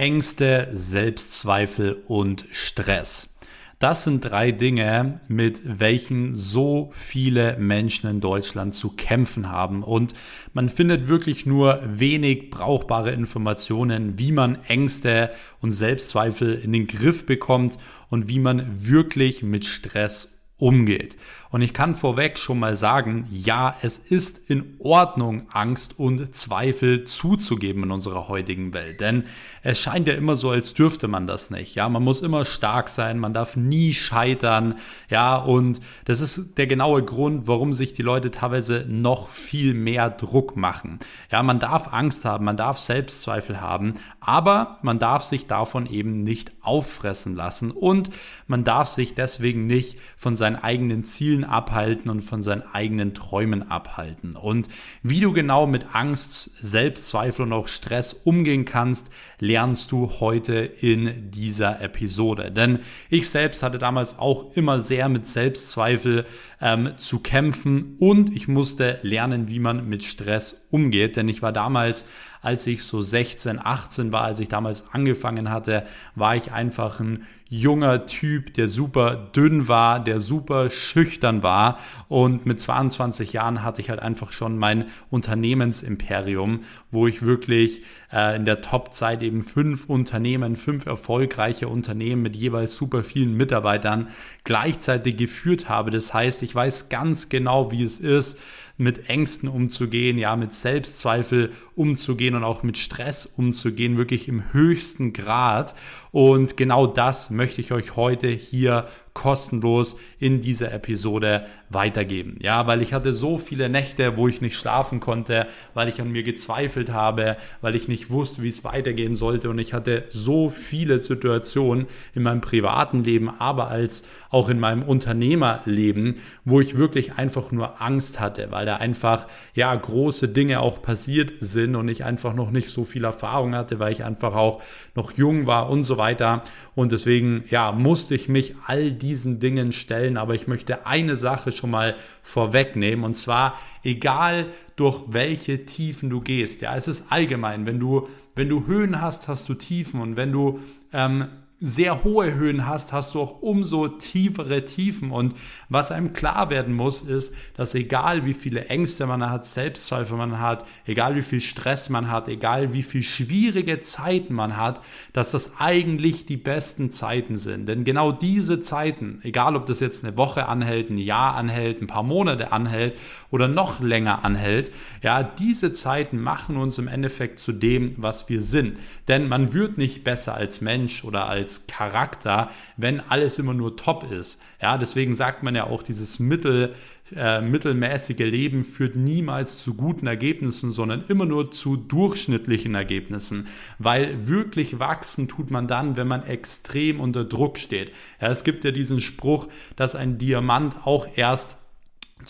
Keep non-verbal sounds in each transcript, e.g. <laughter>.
Ängste, Selbstzweifel und Stress. Das sind drei Dinge, mit welchen so viele Menschen in Deutschland zu kämpfen haben. Und man findet wirklich nur wenig brauchbare Informationen, wie man Ängste und Selbstzweifel in den Griff bekommt und wie man wirklich mit Stress umgeht. Und ich kann vorweg schon mal sagen, ja, es ist in Ordnung, Angst und Zweifel zuzugeben in unserer heutigen Welt. Denn es scheint ja immer so, als dürfte man das nicht. Ja, man muss immer stark sein, man darf nie scheitern. Ja, und das ist der genaue Grund, warum sich die Leute teilweise noch viel mehr Druck machen. Ja, man darf Angst haben, man darf Selbstzweifel haben, aber man darf sich davon eben nicht auffressen lassen und man darf sich deswegen nicht von seinen eigenen Zielen Zielen abhalten und von seinen eigenen Träumen abhalten. Und wie du genau mit Angst, Selbstzweifel und auch Stress umgehen kannst, lernst du heute in dieser Episode. Denn ich selbst hatte damals auch immer sehr mit Selbstzweifel ähm, zu kämpfen und ich musste lernen, wie man mit Stress umgeht. Denn ich war damals als ich so 16, 18 war, als ich damals angefangen hatte, war ich einfach ein junger Typ, der super dünn war, der super schüchtern war. Und mit 22 Jahren hatte ich halt einfach schon mein Unternehmensimperium, wo ich wirklich äh, in der Top-Zeit eben fünf Unternehmen, fünf erfolgreiche Unternehmen mit jeweils super vielen Mitarbeitern gleichzeitig geführt habe. Das heißt, ich weiß ganz genau, wie es ist, mit Ängsten umzugehen, ja, mit Selbstzweifel umzugehen und auch mit Stress umzugehen, wirklich im höchsten Grad. Und genau das möchte ich euch heute hier kostenlos in dieser Episode weitergeben. Ja, weil ich hatte so viele Nächte, wo ich nicht schlafen konnte, weil ich an mir gezweifelt habe, weil ich nicht wusste, wie es weitergehen sollte und ich hatte so viele Situationen in meinem privaten Leben, aber als auch in meinem Unternehmerleben, wo ich wirklich einfach nur Angst hatte, weil da einfach ja große Dinge auch passiert sind und ich einfach noch nicht so viel Erfahrung hatte, weil ich einfach auch noch jung war und so weiter und deswegen ja musste ich mich all diesen Dingen stellen. Aber ich möchte eine Sache schon mal vorwegnehmen und zwar, egal durch welche Tiefen du gehst, ja, es ist allgemein, wenn du, wenn du Höhen hast, hast du Tiefen und wenn du ähm, sehr hohe Höhen hast, hast du auch umso tiefere Tiefen. Und was einem klar werden muss, ist, dass egal wie viele Ängste man hat, Selbstzweifel man hat, egal wie viel Stress man hat, egal wie viel schwierige Zeiten man hat, dass das eigentlich die besten Zeiten sind. Denn genau diese Zeiten, egal ob das jetzt eine Woche anhält, ein Jahr anhält, ein paar Monate anhält oder noch länger anhält, ja, diese Zeiten machen uns im Endeffekt zu dem, was wir sind. Denn man wird nicht besser als Mensch oder als als Charakter, wenn alles immer nur top ist. Ja, deswegen sagt man ja auch, dieses Mittel, äh, mittelmäßige Leben führt niemals zu guten Ergebnissen, sondern immer nur zu durchschnittlichen Ergebnissen. Weil wirklich wachsen tut man dann, wenn man extrem unter Druck steht. Ja, es gibt ja diesen Spruch, dass ein Diamant auch erst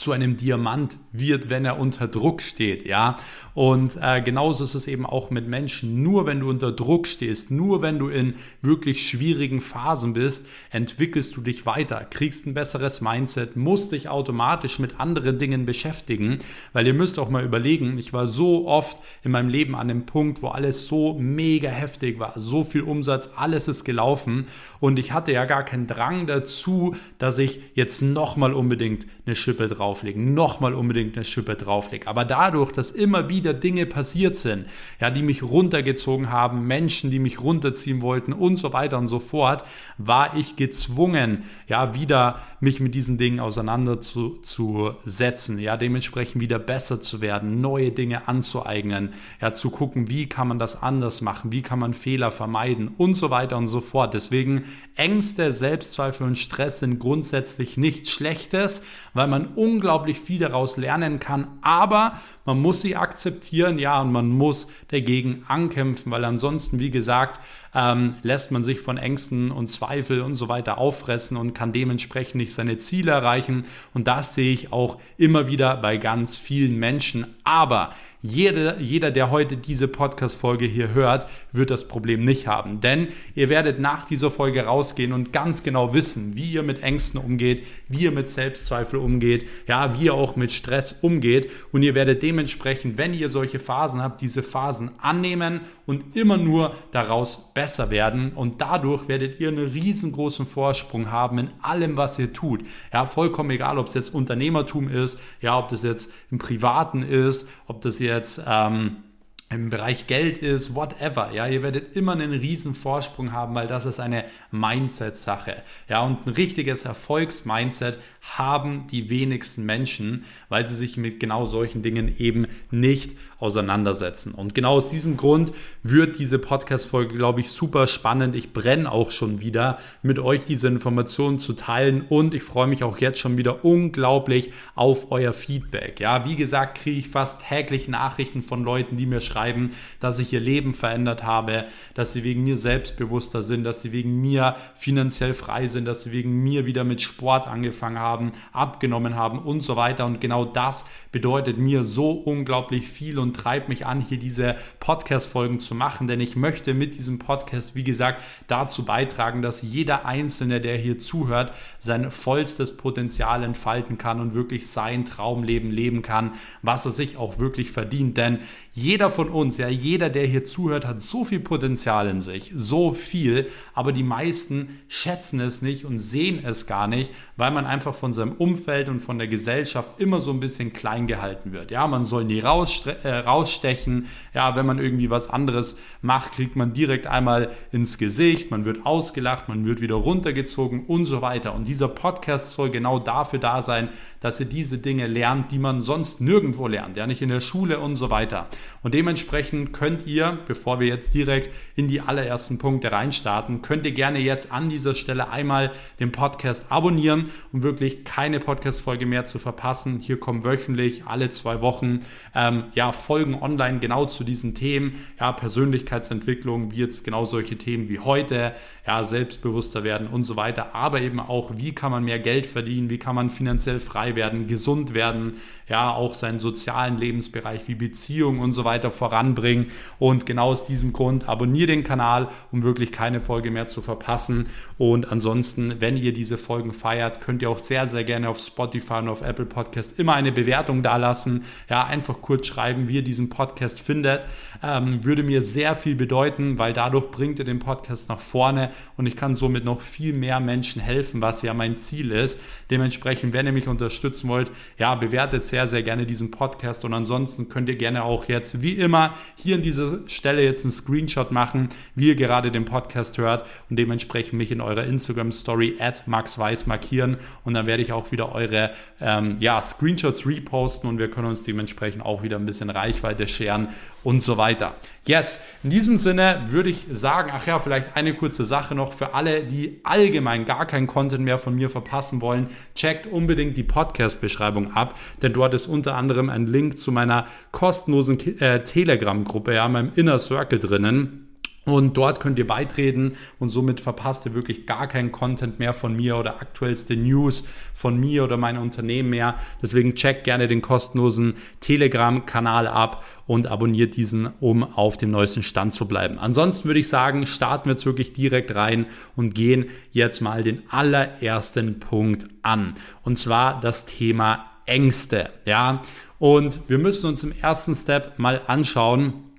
zu einem Diamant wird, wenn er unter Druck steht, ja. Und äh, genauso ist es eben auch mit Menschen. Nur wenn du unter Druck stehst, nur wenn du in wirklich schwierigen Phasen bist, entwickelst du dich weiter, kriegst ein besseres Mindset, musst dich automatisch mit anderen Dingen beschäftigen, weil ihr müsst auch mal überlegen, ich war so oft in meinem Leben an dem Punkt, wo alles so mega heftig war, so viel Umsatz, alles ist gelaufen und ich hatte ja gar keinen Drang dazu, dass ich jetzt nochmal unbedingt eine Schippe drauf drauflegen, nochmal unbedingt eine Schippe drauflegen. Aber dadurch, dass immer wieder Dinge passiert sind, ja, die mich runtergezogen haben, Menschen, die mich runterziehen wollten und so weiter und so fort, war ich gezwungen, ja, wieder mich mit diesen Dingen auseinanderzusetzen, ja, dementsprechend wieder besser zu werden, neue Dinge anzueignen, ja, zu gucken, wie kann man das anders machen, wie kann man Fehler vermeiden und so weiter und so fort. Deswegen Ängste, Selbstzweifel und Stress sind grundsätzlich nichts Schlechtes, weil man unglaublich viel daraus lernen kann, aber man muss sie akzeptieren, ja, und man muss dagegen ankämpfen, weil ansonsten, wie gesagt, ähm, lässt man sich von Ängsten und Zweifel und so weiter auffressen und kann dementsprechend nicht seine Ziele erreichen. Und das sehe ich auch immer wieder bei ganz vielen Menschen. Aber jeder, jeder, der heute diese Podcast-Folge hier hört, wird das Problem nicht haben. Denn ihr werdet nach dieser Folge rausgehen und ganz genau wissen, wie ihr mit Ängsten umgeht, wie ihr mit Selbstzweifel umgeht, ja, wie ihr auch mit Stress umgeht. Und ihr werdet dementsprechend, wenn ihr solche Phasen habt, diese Phasen annehmen und immer nur daraus besser werden. Und dadurch werdet ihr einen riesengroßen Vorsprung haben in allem, was ihr tut. Ja, vollkommen egal, ob es jetzt Unternehmertum ist, ja, ob das jetzt im Privaten ist, ob das jetzt ähm, im Bereich Geld ist, whatever. Ja, ihr werdet immer einen riesen Vorsprung haben, weil das ist eine Mindset-Sache. Ja, und ein richtiges Erfolgsmindset haben die wenigsten Menschen, weil sie sich mit genau solchen Dingen eben nicht auseinandersetzen. Und genau aus diesem Grund wird diese Podcast-Folge, glaube ich, super spannend. Ich brenne auch schon wieder, mit euch diese Informationen zu teilen und ich freue mich auch jetzt schon wieder unglaublich auf euer Feedback. Ja, wie gesagt, kriege ich fast täglich Nachrichten von Leuten, die mir schreiben, dass ich ihr Leben verändert habe, dass sie wegen mir selbstbewusster sind, dass sie wegen mir finanziell frei sind, dass sie wegen mir wieder mit Sport angefangen haben, abgenommen haben und so weiter. Und genau das bedeutet mir so unglaublich viel und und treibt mich an, hier diese Podcast-Folgen zu machen, denn ich möchte mit diesem Podcast, wie gesagt, dazu beitragen, dass jeder Einzelne, der hier zuhört, sein vollstes Potenzial entfalten kann und wirklich sein Traumleben leben kann, was er sich auch wirklich verdient. Denn jeder von uns, ja, jeder, der hier zuhört, hat so viel Potenzial in sich, so viel, aber die meisten schätzen es nicht und sehen es gar nicht, weil man einfach von seinem Umfeld und von der Gesellschaft immer so ein bisschen klein gehalten wird. Ja, man soll nie raus, äh, rausstechen. Ja, wenn man irgendwie was anderes macht, kriegt man direkt einmal ins Gesicht, man wird ausgelacht, man wird wieder runtergezogen und so weiter. Und dieser Podcast soll genau dafür da sein, dass ihr diese Dinge lernt, die man sonst nirgendwo lernt, ja, nicht in der Schule und so weiter. Und dementsprechend könnt ihr, bevor wir jetzt direkt in die allerersten Punkte reinstarten, könnt ihr gerne jetzt an dieser Stelle einmal den Podcast abonnieren, um wirklich keine Podcast-Folge mehr zu verpassen. Hier kommen wöchentlich alle zwei Wochen ähm, ja, Folgen online genau zu diesen Themen, ja, Persönlichkeitsentwicklung, wie jetzt genau solche Themen wie heute, ja, selbstbewusster werden und so weiter, aber eben auch, wie kann man mehr Geld verdienen, wie kann man finanziell frei werden, gesund werden, ja, auch seinen sozialen Lebensbereich wie Beziehungen und so weiter voranbringen. Und genau aus diesem Grund abonniere den Kanal, um wirklich keine Folge mehr zu verpassen. Und ansonsten, wenn ihr diese Folgen feiert, könnt ihr auch sehr, sehr gerne auf Spotify und auf Apple Podcast immer eine Bewertung dalassen. Ja, einfach kurz schreiben, wie ihr diesen Podcast findet, ähm, würde mir sehr viel bedeuten, weil dadurch bringt ihr den Podcast nach vorne und ich kann somit noch viel mehr Menschen helfen, was ja mein Ziel ist. Dementsprechend, wenn ihr mich unterstützen wollt, ja, bewertet sehr, sehr gerne diesen Podcast und ansonsten könnt ihr gerne auch jetzt, wie immer, hier an dieser Stelle jetzt einen Screenshot machen, wie ihr gerade den Podcast hört und dementsprechend mich in eurer Instagram Story at maxweiss markieren und dann werde ich auch wieder eure ähm, ja, Screenshots reposten und wir können uns dementsprechend auch wieder ein bisschen Reichweite scheren und so weiter. Yes, in diesem Sinne würde ich sagen, ach ja, vielleicht eine kurze Sache noch für alle, die allgemein gar keinen Content mehr von mir verpassen wollen. Checkt unbedingt die Podcast-Beschreibung ab, denn dort ist unter anderem ein Link zu meiner kostenlosen äh, Telegram-Gruppe, ja, meinem Inner Circle drinnen und dort könnt ihr beitreten und somit verpasst ihr wirklich gar keinen Content mehr von mir oder aktuellste News von mir oder meinem Unternehmen mehr. Deswegen checkt gerne den kostenlosen Telegram-Kanal ab und abonniert diesen, um auf dem neuesten Stand zu bleiben. Ansonsten würde ich sagen, starten wir jetzt wirklich direkt rein und gehen jetzt mal den allerersten Punkt an. Und zwar das Thema Ängste. Ja, und wir müssen uns im ersten Step mal anschauen,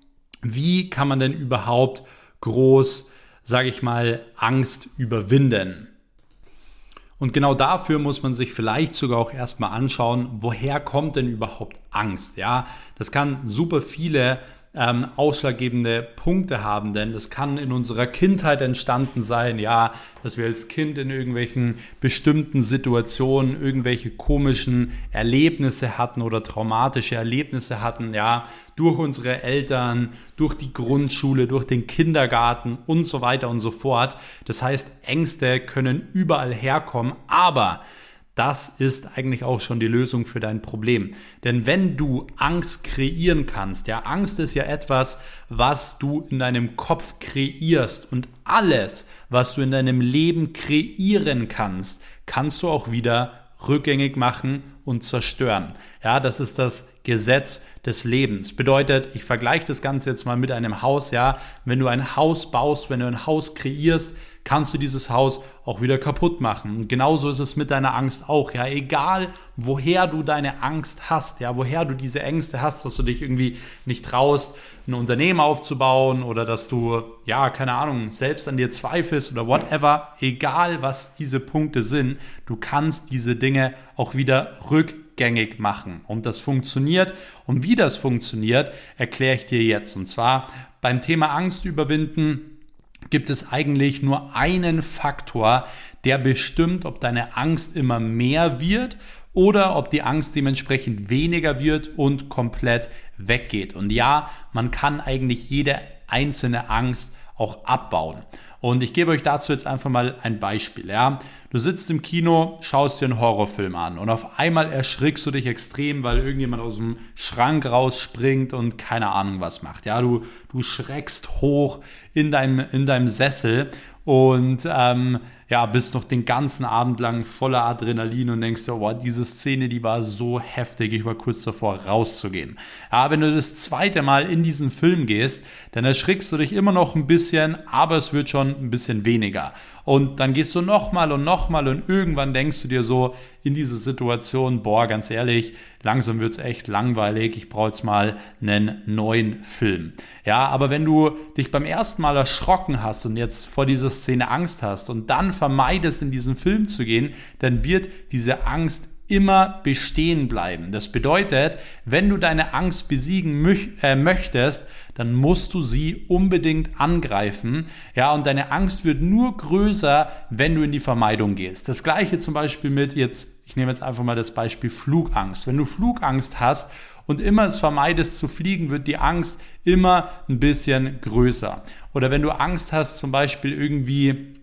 wie kann man denn überhaupt groß, sage ich mal, Angst überwinden? Und genau dafür muss man sich vielleicht sogar auch erstmal anschauen, woher kommt denn überhaupt Angst? Ja, das kann super viele ähm, ausschlaggebende Punkte haben, denn das kann in unserer Kindheit entstanden sein, ja, dass wir als Kind in irgendwelchen bestimmten Situationen irgendwelche komischen Erlebnisse hatten oder traumatische Erlebnisse hatten, ja, durch unsere Eltern, durch die Grundschule, durch den Kindergarten und so weiter und so fort. Das heißt, Ängste können überall herkommen, aber das ist eigentlich auch schon die Lösung für dein Problem. Denn wenn du Angst kreieren kannst, ja, Angst ist ja etwas, was du in deinem Kopf kreierst und alles, was du in deinem Leben kreieren kannst, kannst du auch wieder rückgängig machen und zerstören. Ja, das ist das Gesetz des Lebens. Bedeutet, ich vergleiche das Ganze jetzt mal mit einem Haus, ja, wenn du ein Haus baust, wenn du ein Haus kreierst, kannst du dieses Haus auch wieder kaputt machen. Und genauso ist es mit deiner Angst auch. Ja, egal woher du deine Angst hast, ja, woher du diese Ängste hast, dass du dich irgendwie nicht traust, ein Unternehmen aufzubauen oder dass du, ja, keine Ahnung, selbst an dir zweifelst oder whatever, egal was diese Punkte sind, du kannst diese Dinge auch wieder rückgängig machen. Und das funktioniert. Und wie das funktioniert, erkläre ich dir jetzt. Und zwar beim Thema Angst überwinden gibt es eigentlich nur einen Faktor, der bestimmt, ob deine Angst immer mehr wird oder ob die Angst dementsprechend weniger wird und komplett weggeht. Und ja, man kann eigentlich jede einzelne Angst auch abbauen. Und ich gebe euch dazu jetzt einfach mal ein Beispiel. Ja? Du sitzt im Kino, schaust dir einen Horrorfilm an und auf einmal erschrickst du dich extrem, weil irgendjemand aus dem Schrank rausspringt und keine Ahnung was macht. Ja, du, du schreckst hoch in deinem, in deinem Sessel und ähm, ja, bist noch den ganzen Abend lang voller Adrenalin und denkst dir, wow, diese Szene, die war so heftig, ich war kurz davor rauszugehen. Ja, wenn du das zweite Mal in diesen Film gehst, dann erschrickst du dich immer noch ein bisschen, aber es wird schon ein bisschen weniger. Und dann gehst du nochmal und nochmal und irgendwann denkst du dir so in diese Situation, boah, ganz ehrlich, langsam wird es echt langweilig, ich brauche jetzt mal einen neuen Film. Ja, aber wenn du dich beim ersten Mal erschrocken hast und jetzt vor dieser Szene Angst hast und dann vermeidest, in diesen Film zu gehen, dann wird diese Angst immer bestehen bleiben. Das bedeutet, wenn du deine Angst besiegen äh, möchtest, dann musst du sie unbedingt angreifen. Ja, und deine Angst wird nur größer, wenn du in die Vermeidung gehst. Das gleiche zum Beispiel mit jetzt, ich nehme jetzt einfach mal das Beispiel Flugangst. Wenn du Flugangst hast und immer es vermeidest zu fliegen, wird die Angst immer ein bisschen größer. Oder wenn du Angst hast, zum Beispiel irgendwie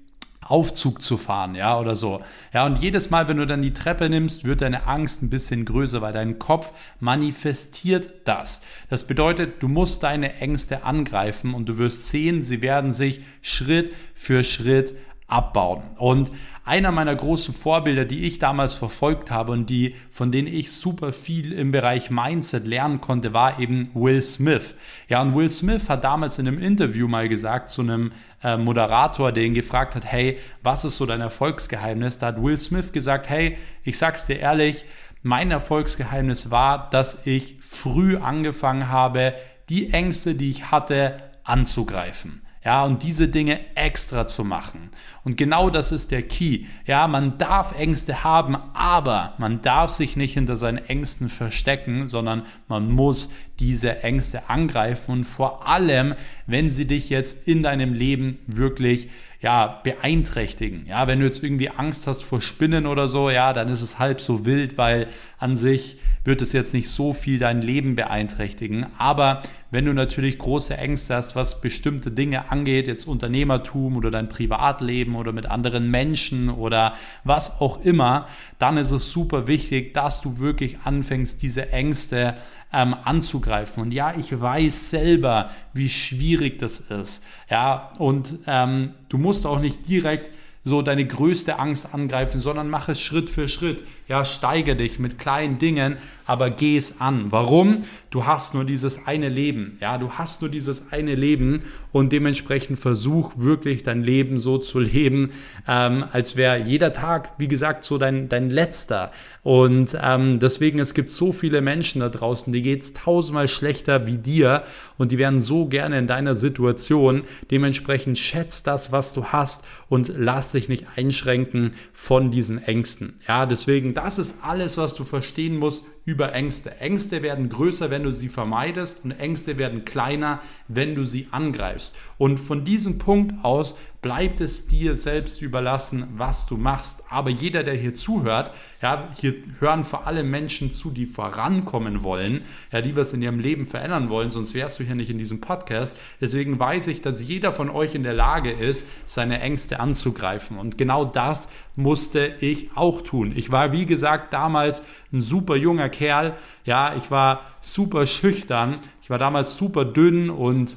Aufzug zu fahren, ja, oder so. Ja, und jedes Mal, wenn du dann die Treppe nimmst, wird deine Angst ein bisschen größer, weil dein Kopf manifestiert das. Das bedeutet, du musst deine Ängste angreifen und du wirst sehen, sie werden sich Schritt für Schritt abbauen. Und einer meiner großen Vorbilder, die ich damals verfolgt habe und die, von denen ich super viel im Bereich Mindset lernen konnte, war eben Will Smith. Ja, und Will Smith hat damals in einem Interview mal gesagt zu einem äh, Moderator, der ihn gefragt hat, hey, was ist so dein Erfolgsgeheimnis? Da hat Will Smith gesagt, hey, ich sag's dir ehrlich, mein Erfolgsgeheimnis war, dass ich früh angefangen habe, die Ängste, die ich hatte, anzugreifen. Ja, und diese Dinge extra zu machen. Und genau das ist der Key. Ja, man darf Ängste haben, aber man darf sich nicht hinter seinen Ängsten verstecken, sondern man muss diese Ängste angreifen und vor allem, wenn sie dich jetzt in deinem Leben wirklich ja, beeinträchtigen. Ja, wenn du jetzt irgendwie Angst hast vor Spinnen oder so, ja, dann ist es halb so wild, weil an sich wird es jetzt nicht so viel dein Leben beeinträchtigen. Aber wenn du natürlich große Ängste hast, was bestimmte Dinge angeht, jetzt Unternehmertum oder dein Privatleben oder mit anderen Menschen oder was auch immer, dann ist es super wichtig, dass du wirklich anfängst, diese Ängste ähm, anzugreifen. Und ja, ich weiß selber, wie schwierig das ist. Ja, und ähm, du musst auch nicht direkt so deine größte Angst angreifen, sondern mach es Schritt für Schritt. Ja, steige dich mit kleinen Dingen, aber geh es an. Warum? Du hast nur dieses eine Leben. Ja, du hast nur dieses eine Leben und dementsprechend versuch wirklich dein Leben so zu <laughs> leben, ähm, als wäre jeder Tag, wie gesagt, so dein, dein letzter. Und ähm, deswegen, es gibt so viele Menschen da draußen, die geht es tausendmal schlechter wie dir und die wären so gerne in deiner Situation. Dementsprechend schätzt das, was du hast und lass dich nicht einschränken von diesen Ängsten. Ja, deswegen, das ist alles, was du verstehen musst über Ängste. Ängste werden größer, wenn du sie vermeidest und Ängste werden kleiner, wenn du sie angreifst. Und von diesem Punkt aus bleibt es dir selbst überlassen, was du machst. Aber jeder, der hier zuhört, ja, hier hören vor allem Menschen zu, die vorankommen wollen, ja, die was in ihrem Leben verändern wollen, sonst wärst du hier nicht in diesem Podcast. Deswegen weiß ich, dass jeder von euch in der Lage ist, seine Ängste anzugreifen. Und genau das musste ich auch tun. Ich war, wie gesagt, damals ein super junger Kerl. Ja, ich war super schüchtern. Ich war damals super dünn und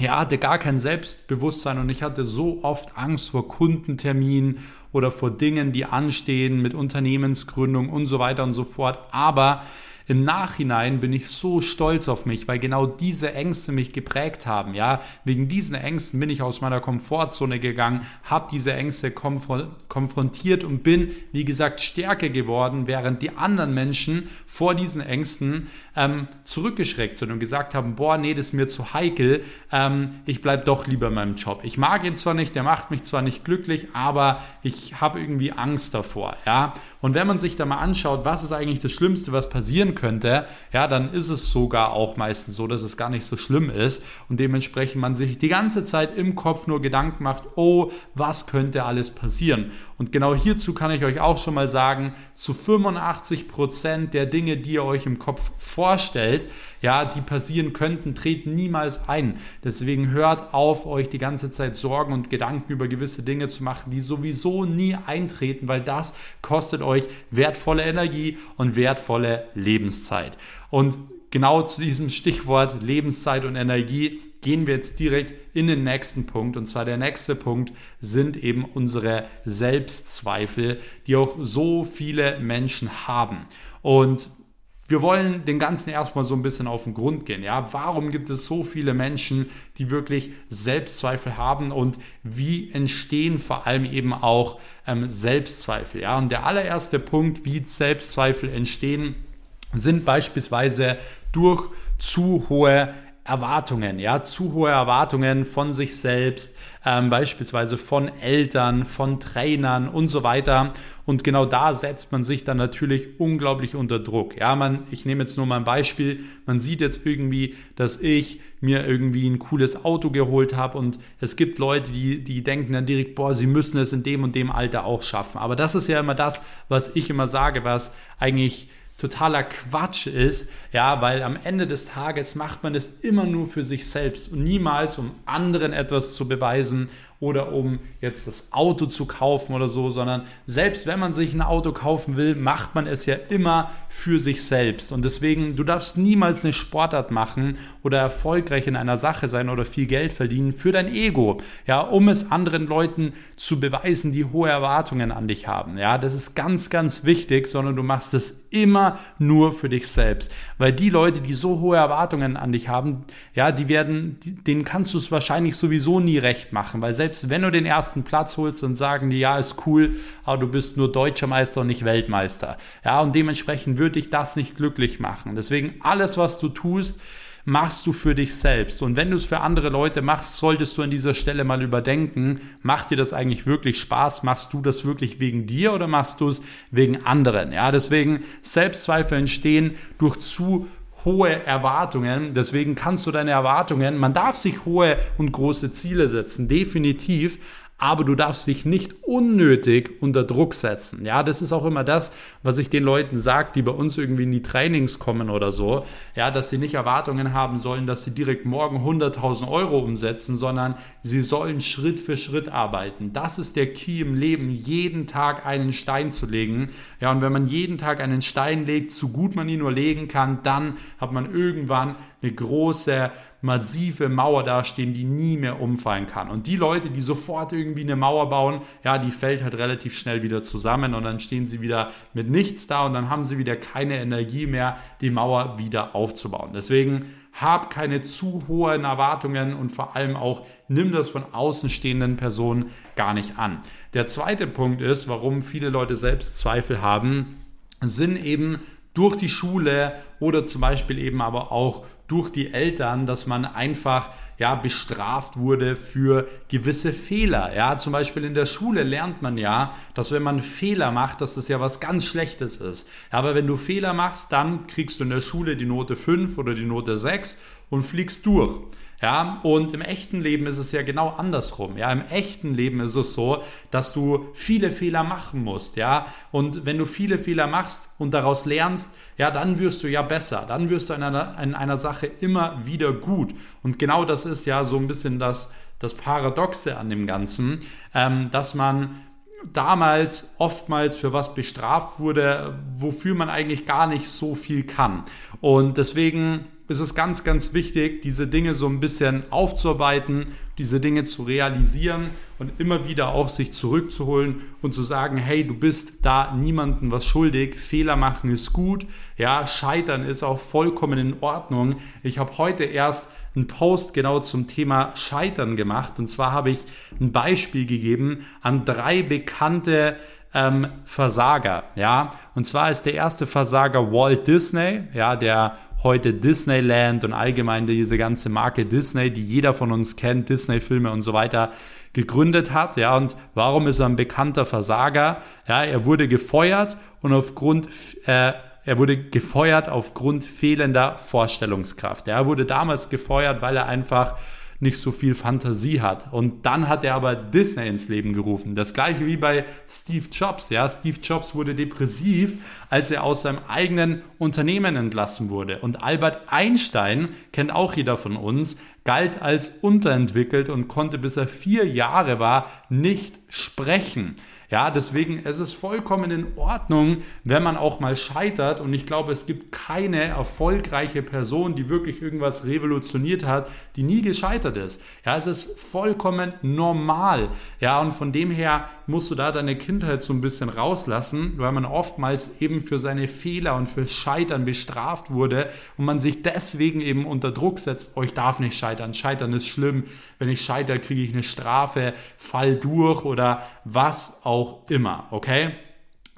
ja, hatte gar kein Selbstbewusstsein und ich hatte so oft Angst vor Kundenterminen oder vor Dingen, die anstehen mit Unternehmensgründung und so weiter und so fort. Aber im Nachhinein bin ich so stolz auf mich, weil genau diese Ängste mich geprägt haben. Ja, wegen diesen Ängsten bin ich aus meiner Komfortzone gegangen, habe diese Ängste konfrontiert und bin, wie gesagt, stärker geworden, während die anderen Menschen vor diesen Ängsten ähm, zurückgeschreckt sind und gesagt haben, boah, nee, das ist mir zu heikel, ähm, ich bleibe doch lieber in meinem Job. Ich mag ihn zwar nicht, der macht mich zwar nicht glücklich, aber ich habe irgendwie Angst davor. Ja, und wenn man sich da mal anschaut, was ist eigentlich das Schlimmste, was passieren könnte, ja, dann ist es sogar auch meistens so, dass es gar nicht so schlimm ist und dementsprechend man sich die ganze Zeit im Kopf nur Gedanken macht, oh, was könnte alles passieren? Und genau hierzu kann ich euch auch schon mal sagen, zu 85 Prozent der Dinge, die ihr euch im Kopf vorstellt, ja, die passieren könnten, treten niemals ein. Deswegen hört auf, euch die ganze Zeit Sorgen und Gedanken über gewisse Dinge zu machen, die sowieso nie eintreten, weil das kostet euch wertvolle Energie und wertvolle Lebenszeit. Und genau zu diesem Stichwort Lebenszeit und Energie gehen wir jetzt direkt in den nächsten Punkt. Und zwar der nächste Punkt sind eben unsere Selbstzweifel, die auch so viele Menschen haben. Und wir wollen den Ganzen erstmal so ein bisschen auf den Grund gehen. Ja, warum gibt es so viele Menschen, die wirklich Selbstzweifel haben und wie entstehen vor allem eben auch ähm, Selbstzweifel? Ja, und der allererste Punkt, wie Selbstzweifel entstehen, sind beispielsweise durch zu hohe Erwartungen, ja, zu hohe Erwartungen von sich selbst, ähm, beispielsweise von Eltern, von Trainern und so weiter. Und genau da setzt man sich dann natürlich unglaublich unter Druck. Ja, man, ich nehme jetzt nur mal ein Beispiel. Man sieht jetzt irgendwie, dass ich mir irgendwie ein cooles Auto geholt habe und es gibt Leute, die, die denken dann direkt, boah, sie müssen es in dem und dem Alter auch schaffen. Aber das ist ja immer das, was ich immer sage, was eigentlich totaler Quatsch ist, ja, weil am Ende des Tages macht man es immer nur für sich selbst und niemals, um anderen etwas zu beweisen oder um jetzt das Auto zu kaufen oder so, sondern selbst wenn man sich ein Auto kaufen will, macht man es ja immer für sich selbst. Und deswegen, du darfst niemals eine Sportart machen oder erfolgreich in einer Sache sein oder viel Geld verdienen für dein Ego, ja, um es anderen Leuten zu beweisen, die hohe Erwartungen an dich haben. Ja, das ist ganz, ganz wichtig, sondern du machst es immer nur für dich selbst. Weil die Leute, die so hohe Erwartungen an dich haben, ja, die werden, denen kannst du es wahrscheinlich sowieso nie recht machen, weil selbst wenn du den ersten Platz holst, dann sagen die, ja, ist cool, aber du bist nur deutscher Meister und nicht Weltmeister. Ja, und dementsprechend würde dich das nicht glücklich machen. Deswegen alles, was du tust, machst du für dich selbst. Und wenn du es für andere Leute machst, solltest du an dieser Stelle mal überdenken, macht dir das eigentlich wirklich Spaß? Machst du das wirklich wegen dir oder machst du es wegen anderen? Ja, deswegen Selbstzweifel entstehen durch zu hohe Erwartungen. Deswegen kannst du deine Erwartungen, man darf sich hohe und große Ziele setzen, definitiv, aber du darfst dich nicht unnötig unter Druck setzen. Ja, das ist auch immer das, was ich den Leuten sage, die bei uns irgendwie in die Trainings kommen oder so. Ja, dass sie nicht Erwartungen haben sollen, dass sie direkt morgen 100.000 Euro umsetzen, sondern sie sollen Schritt für Schritt arbeiten. Das ist der Key im Leben, jeden Tag einen Stein zu legen. Ja, und wenn man jeden Tag einen Stein legt, so gut man ihn nur legen kann, dann hat man irgendwann eine große massive Mauer dastehen, die nie mehr umfallen kann. Und die Leute, die sofort irgendwie eine Mauer bauen, ja, die fällt halt relativ schnell wieder zusammen und dann stehen sie wieder mit nichts da und dann haben sie wieder keine Energie mehr, die Mauer wieder aufzubauen. Deswegen hab keine zu hohen Erwartungen und vor allem auch nimm das von außenstehenden Personen gar nicht an. Der zweite Punkt ist, warum viele Leute selbst Zweifel haben, sind eben durch die Schule oder zum Beispiel eben aber auch durch die Eltern, dass man einfach ja bestraft wurde für gewisse Fehler. Ja, zum Beispiel in der Schule lernt man ja, dass wenn man Fehler macht, dass das ja was ganz Schlechtes ist. Ja, aber wenn du Fehler machst, dann kriegst du in der Schule die Note 5 oder die Note 6 und fliegst durch. Ja, und im echten Leben ist es ja genau andersrum. Ja, im echten Leben ist es so, dass du viele Fehler machen musst. Ja, und wenn du viele Fehler machst und daraus lernst, ja, dann wirst du ja besser. Dann wirst du in einer, in einer Sache immer wieder gut. Und genau das ist ja so ein bisschen das, das Paradoxe an dem Ganzen, ähm, dass man damals oftmals für was bestraft wurde, wofür man eigentlich gar nicht so viel kann. Und deswegen ist es ganz, ganz wichtig, diese Dinge so ein bisschen aufzuarbeiten, diese Dinge zu realisieren und immer wieder auch sich zurückzuholen und zu sagen, hey, du bist da niemandem was schuldig, Fehler machen ist gut, ja, scheitern ist auch vollkommen in Ordnung. Ich habe heute erst einen Post genau zum Thema Scheitern gemacht und zwar habe ich ein Beispiel gegeben an drei bekannte ähm, Versager, ja, und zwar ist der erste Versager Walt Disney, ja, der heute Disneyland und allgemein diese ganze Marke Disney, die jeder von uns kennt, Disney-Filme und so weiter, gegründet hat. Ja, und warum ist er ein bekannter Versager? Ja, er wurde gefeuert und aufgrund äh, er wurde gefeuert aufgrund fehlender Vorstellungskraft. Er wurde damals gefeuert, weil er einfach nicht so viel Fantasie hat. Und dann hat er aber Disney ins Leben gerufen. Das gleiche wie bei Steve Jobs. Ja, Steve Jobs wurde depressiv, als er aus seinem eigenen Unternehmen entlassen wurde. Und Albert Einstein kennt auch jeder von uns, galt als unterentwickelt und konnte bis er vier Jahre war nicht sprechen. Ja, deswegen ist es vollkommen in Ordnung, wenn man auch mal scheitert. Und ich glaube, es gibt keine erfolgreiche Person, die wirklich irgendwas revolutioniert hat, die nie gescheitert ist. Ja, es ist vollkommen normal. Ja, und von dem her musst du da deine Kindheit so ein bisschen rauslassen, weil man oftmals eben für seine Fehler und für Scheitern bestraft wurde und man sich deswegen eben unter Druck setzt, oh, ich darf nicht scheitern, scheitern ist schlimm, wenn ich scheitere, kriege ich eine Strafe, fall durch oder was auch immer, okay?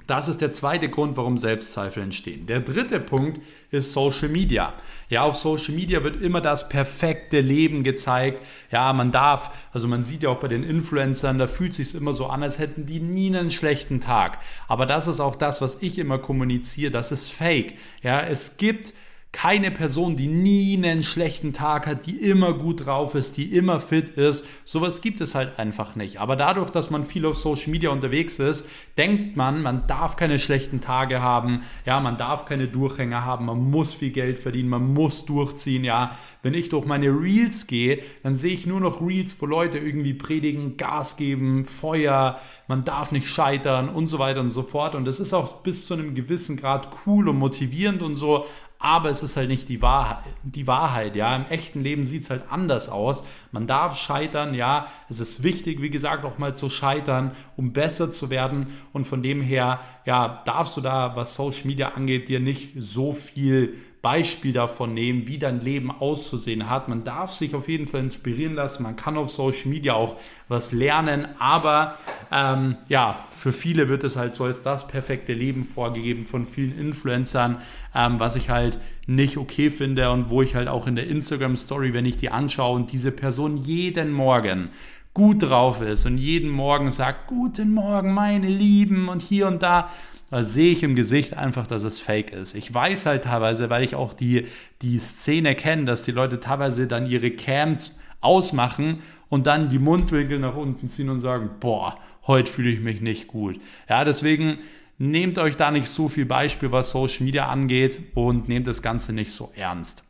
Das ist der zweite Grund, warum Selbstzweifel entstehen. Der dritte Punkt ist Social Media. Ja, auf Social Media wird immer das perfekte Leben gezeigt. Ja, man darf, also man sieht ja auch bei den Influencern, da fühlt sich immer so an, als hätten die nie einen schlechten Tag. Aber das ist auch das, was ich immer kommuniziere, das ist Fake. Ja, es gibt keine Person, die nie einen schlechten Tag hat, die immer gut drauf ist, die immer fit ist. Sowas gibt es halt einfach nicht. Aber dadurch, dass man viel auf Social Media unterwegs ist, denkt man, man darf keine schlechten Tage haben. Ja, man darf keine Durchhänger haben. Man muss viel Geld verdienen. Man muss durchziehen. Ja, wenn ich durch meine Reels gehe, dann sehe ich nur noch Reels, wo Leute irgendwie predigen, Gas geben, Feuer, man darf nicht scheitern und so weiter und so fort. Und das ist auch bis zu einem gewissen Grad cool und motivierend und so aber es ist halt nicht die Wahrheit. Die Wahrheit, ja. Im echten Leben sieht es halt anders aus. Man darf scheitern, ja. Es ist wichtig, wie gesagt, auch mal zu scheitern, um besser zu werden. Und von dem her, ja, darfst du da, was Social Media angeht, dir nicht so viel Beispiel davon nehmen, wie dein Leben auszusehen hat. Man darf sich auf jeden Fall inspirieren lassen. Man kann auf Social Media auch was lernen, aber ähm, ja, für viele wird es halt so als das perfekte Leben vorgegeben von vielen Influencern, ähm, was ich halt nicht okay finde und wo ich halt auch in der Instagram Story, wenn ich die anschaue und diese Person jeden Morgen gut drauf ist und jeden Morgen sagt, guten Morgen, meine Lieben und hier und da, da sehe ich im Gesicht einfach, dass es fake ist. Ich weiß halt teilweise, weil ich auch die, die Szene kenne, dass die Leute teilweise dann ihre Cams ausmachen und dann die Mundwinkel nach unten ziehen und sagen, boah, heute fühle ich mich nicht gut. Ja, deswegen nehmt euch da nicht so viel Beispiel, was Social Media angeht und nehmt das Ganze nicht so ernst.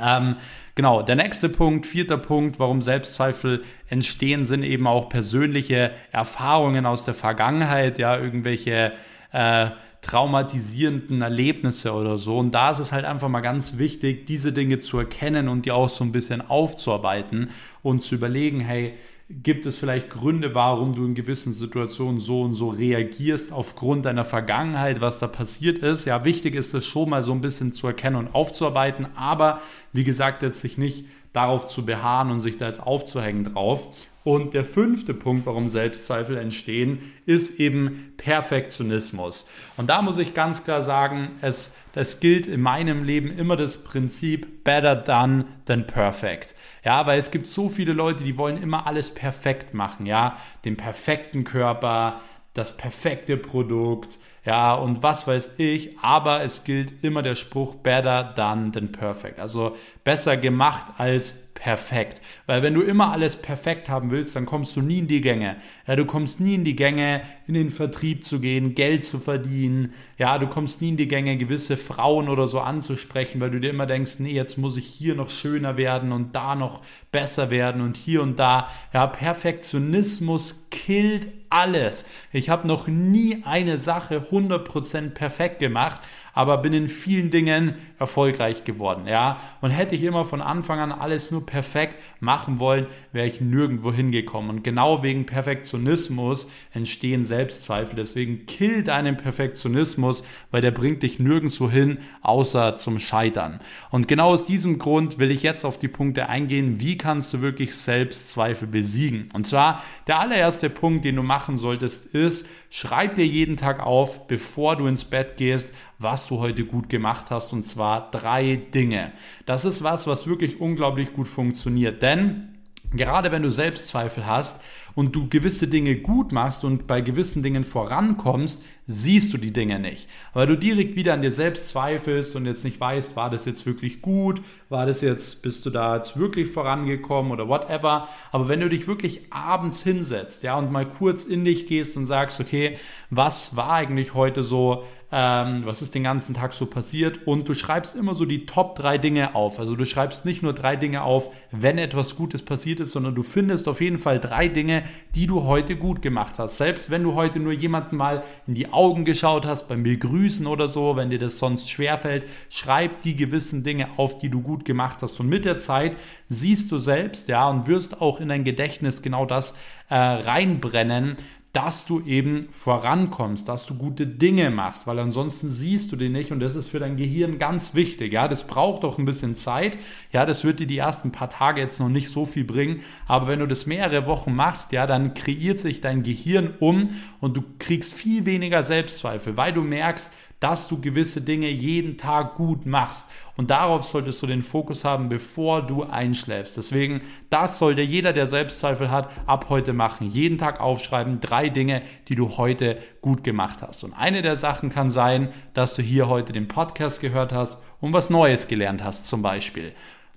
Ähm, genau, der nächste Punkt, vierter Punkt, warum Selbstzweifel entstehen, sind eben auch persönliche Erfahrungen aus der Vergangenheit, ja, irgendwelche äh, traumatisierenden Erlebnisse oder so. Und da ist es halt einfach mal ganz wichtig, diese Dinge zu erkennen und die auch so ein bisschen aufzuarbeiten und zu überlegen, hey, gibt es vielleicht Gründe, warum du in gewissen Situationen so und so reagierst aufgrund deiner Vergangenheit, was da passiert ist. Ja, wichtig ist es schon mal so ein bisschen zu erkennen und aufzuarbeiten, aber wie gesagt, jetzt sich nicht darauf zu beharren und sich da jetzt aufzuhängen drauf. Und der fünfte Punkt, warum Selbstzweifel entstehen, ist eben Perfektionismus. Und da muss ich ganz klar sagen, es, es gilt in meinem Leben immer das Prinzip better done than perfect. Ja, weil es gibt so viele Leute, die wollen immer alles perfekt machen, ja, den perfekten Körper, das perfekte Produkt, ja, und was weiß ich, aber es gilt immer der Spruch better done than perfect. Also besser gemacht als perfekt. Weil wenn du immer alles perfekt haben willst, dann kommst du nie in die Gänge. Ja, du kommst nie in die Gänge, in den Vertrieb zu gehen, Geld zu verdienen. Ja, du kommst nie in die Gänge, gewisse Frauen oder so anzusprechen, weil du dir immer denkst, nee, jetzt muss ich hier noch schöner werden und da noch besser werden und hier und da. Ja, Perfektionismus killt alles. Ich habe noch nie eine Sache 100% perfekt gemacht, aber bin in vielen Dingen erfolgreich geworden, ja. Und hätte ich immer von Anfang an alles nur perfekt machen wollen, wäre ich nirgendwo hingekommen. Und genau wegen Perfektionismus entstehen Selbstzweifel. Deswegen kill deinen Perfektionismus, weil der bringt dich nirgendwo hin, außer zum Scheitern. Und genau aus diesem Grund will ich jetzt auf die Punkte eingehen, wie kannst du wirklich Selbstzweifel besiegen. Und zwar der allererste Punkt, den du machen solltest, ist, schreib dir jeden Tag auf, bevor du ins Bett gehst, was du heute gut gemacht hast. Und zwar drei Dinge. Das ist was, was wirklich unglaublich gut funktioniert. Denn gerade wenn du Selbstzweifel hast, und du gewisse Dinge gut machst und bei gewissen Dingen vorankommst, siehst du die Dinge nicht. Weil du direkt wieder an dir selbst zweifelst und jetzt nicht weißt, war das jetzt wirklich gut, war das jetzt, bist du da jetzt wirklich vorangekommen oder whatever. Aber wenn du dich wirklich abends hinsetzt, ja, und mal kurz in dich gehst und sagst, okay, was war eigentlich heute so ähm, was ist den ganzen Tag so passiert und du schreibst immer so die Top drei Dinge auf. Also du schreibst nicht nur drei Dinge auf, wenn etwas Gutes passiert ist, sondern du findest auf jeden Fall drei Dinge, die du heute gut gemacht hast. Selbst wenn du heute nur jemanden mal in die Augen geschaut hast, beim Begrüßen oder so, wenn dir das sonst schwerfällt, schreib die gewissen Dinge auf, die du gut gemacht hast. Und mit der Zeit siehst du selbst, ja, und wirst auch in dein Gedächtnis genau das äh, reinbrennen, dass du eben vorankommst, dass du gute Dinge machst, weil ansonsten siehst du die nicht und das ist für dein Gehirn ganz wichtig. Ja, das braucht doch ein bisschen Zeit. Ja, das wird dir die ersten paar Tage jetzt noch nicht so viel bringen, aber wenn du das mehrere Wochen machst, ja, dann kreiert sich dein Gehirn um und du kriegst viel weniger Selbstzweifel, weil du merkst, dass du gewisse Dinge jeden Tag gut machst. Und darauf solltest du den Fokus haben, bevor du einschläfst. Deswegen, das sollte jeder, der Selbstzweifel hat, ab heute machen. Jeden Tag aufschreiben, drei Dinge, die du heute gut gemacht hast. Und eine der Sachen kann sein, dass du hier heute den Podcast gehört hast und was Neues gelernt hast zum Beispiel.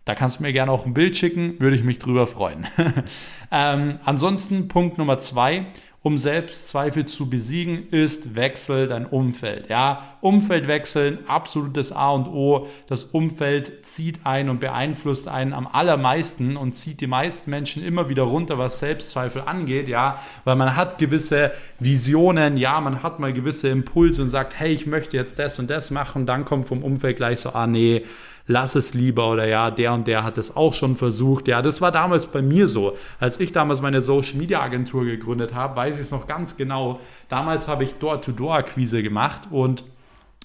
Da kannst du mir gerne auch ein Bild schicken, würde ich mich drüber freuen. <laughs> ähm, ansonsten Punkt Nummer zwei, um Selbstzweifel zu besiegen, ist wechsel dein Umfeld. Ja, Umfeld wechseln, absolutes A und O. Das Umfeld zieht ein und beeinflusst einen am allermeisten und zieht die meisten Menschen immer wieder runter, was Selbstzweifel angeht. Ja, weil man hat gewisse Visionen, ja, man hat mal gewisse Impulse und sagt, hey, ich möchte jetzt das und das machen. Dann kommt vom Umfeld gleich so, ah nee, lass es lieber oder ja, der und der hat es auch schon versucht. Ja, das war damals bei mir so. Als ich damals meine Social Media Agentur gegründet habe, weiß ich es noch ganz genau. Damals habe ich Door-to-Door-Akquise gemacht und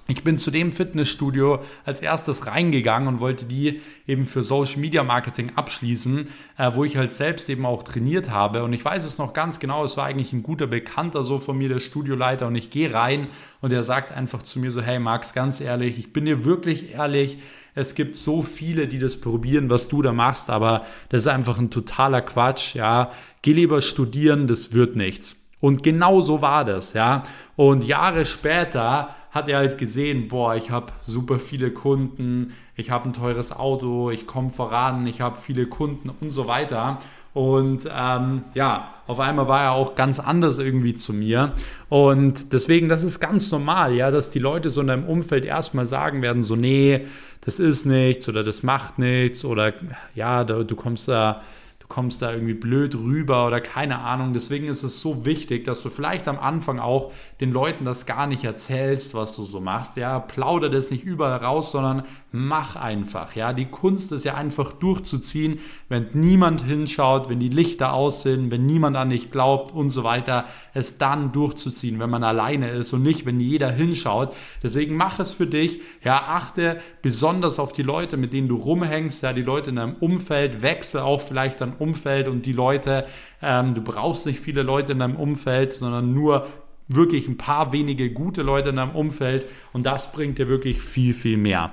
ich bin zu dem Fitnessstudio als erstes reingegangen und wollte die eben für Social Media Marketing abschließen, äh, wo ich halt selbst eben auch trainiert habe. Und ich weiß es noch ganz genau, es war eigentlich ein guter Bekannter so von mir, der Studioleiter. Und ich gehe rein und er sagt einfach zu mir so, hey Max, ganz ehrlich, ich bin dir wirklich ehrlich, es gibt so viele, die das probieren, was du da machst, aber das ist einfach ein totaler Quatsch, ja. Geh lieber studieren, das wird nichts. Und genau so war das, ja. Und Jahre später hat er halt gesehen, boah, ich habe super viele Kunden, ich habe ein teures Auto, ich komme voran, ich habe viele Kunden und so weiter. Und ähm, ja, auf einmal war er auch ganz anders irgendwie zu mir. Und deswegen, das ist ganz normal, ja, dass die Leute so in deinem Umfeld erstmal sagen werden, so, nee, das ist nichts oder das macht nichts oder ja, du, du kommst da du kommst da irgendwie blöd rüber oder keine Ahnung. Deswegen ist es so wichtig, dass du vielleicht am Anfang auch den Leuten das gar nicht erzählst, was du so machst. Ja, plauder das nicht überall raus, sondern mach einfach. Ja, die Kunst ist ja einfach durchzuziehen, wenn niemand hinschaut, wenn die Lichter aus sind, wenn niemand an dich glaubt und so weiter, es dann durchzuziehen, wenn man alleine ist und nicht, wenn jeder hinschaut. Deswegen mach es für dich. Ja, achte besonders auf die Leute, mit denen du rumhängst, ja, die Leute in deinem Umfeld, wechsle auch vielleicht dann Umfeld und die Leute, ähm, du brauchst nicht viele Leute in deinem Umfeld, sondern nur wirklich ein paar wenige gute Leute in deinem Umfeld und das bringt dir wirklich viel, viel mehr.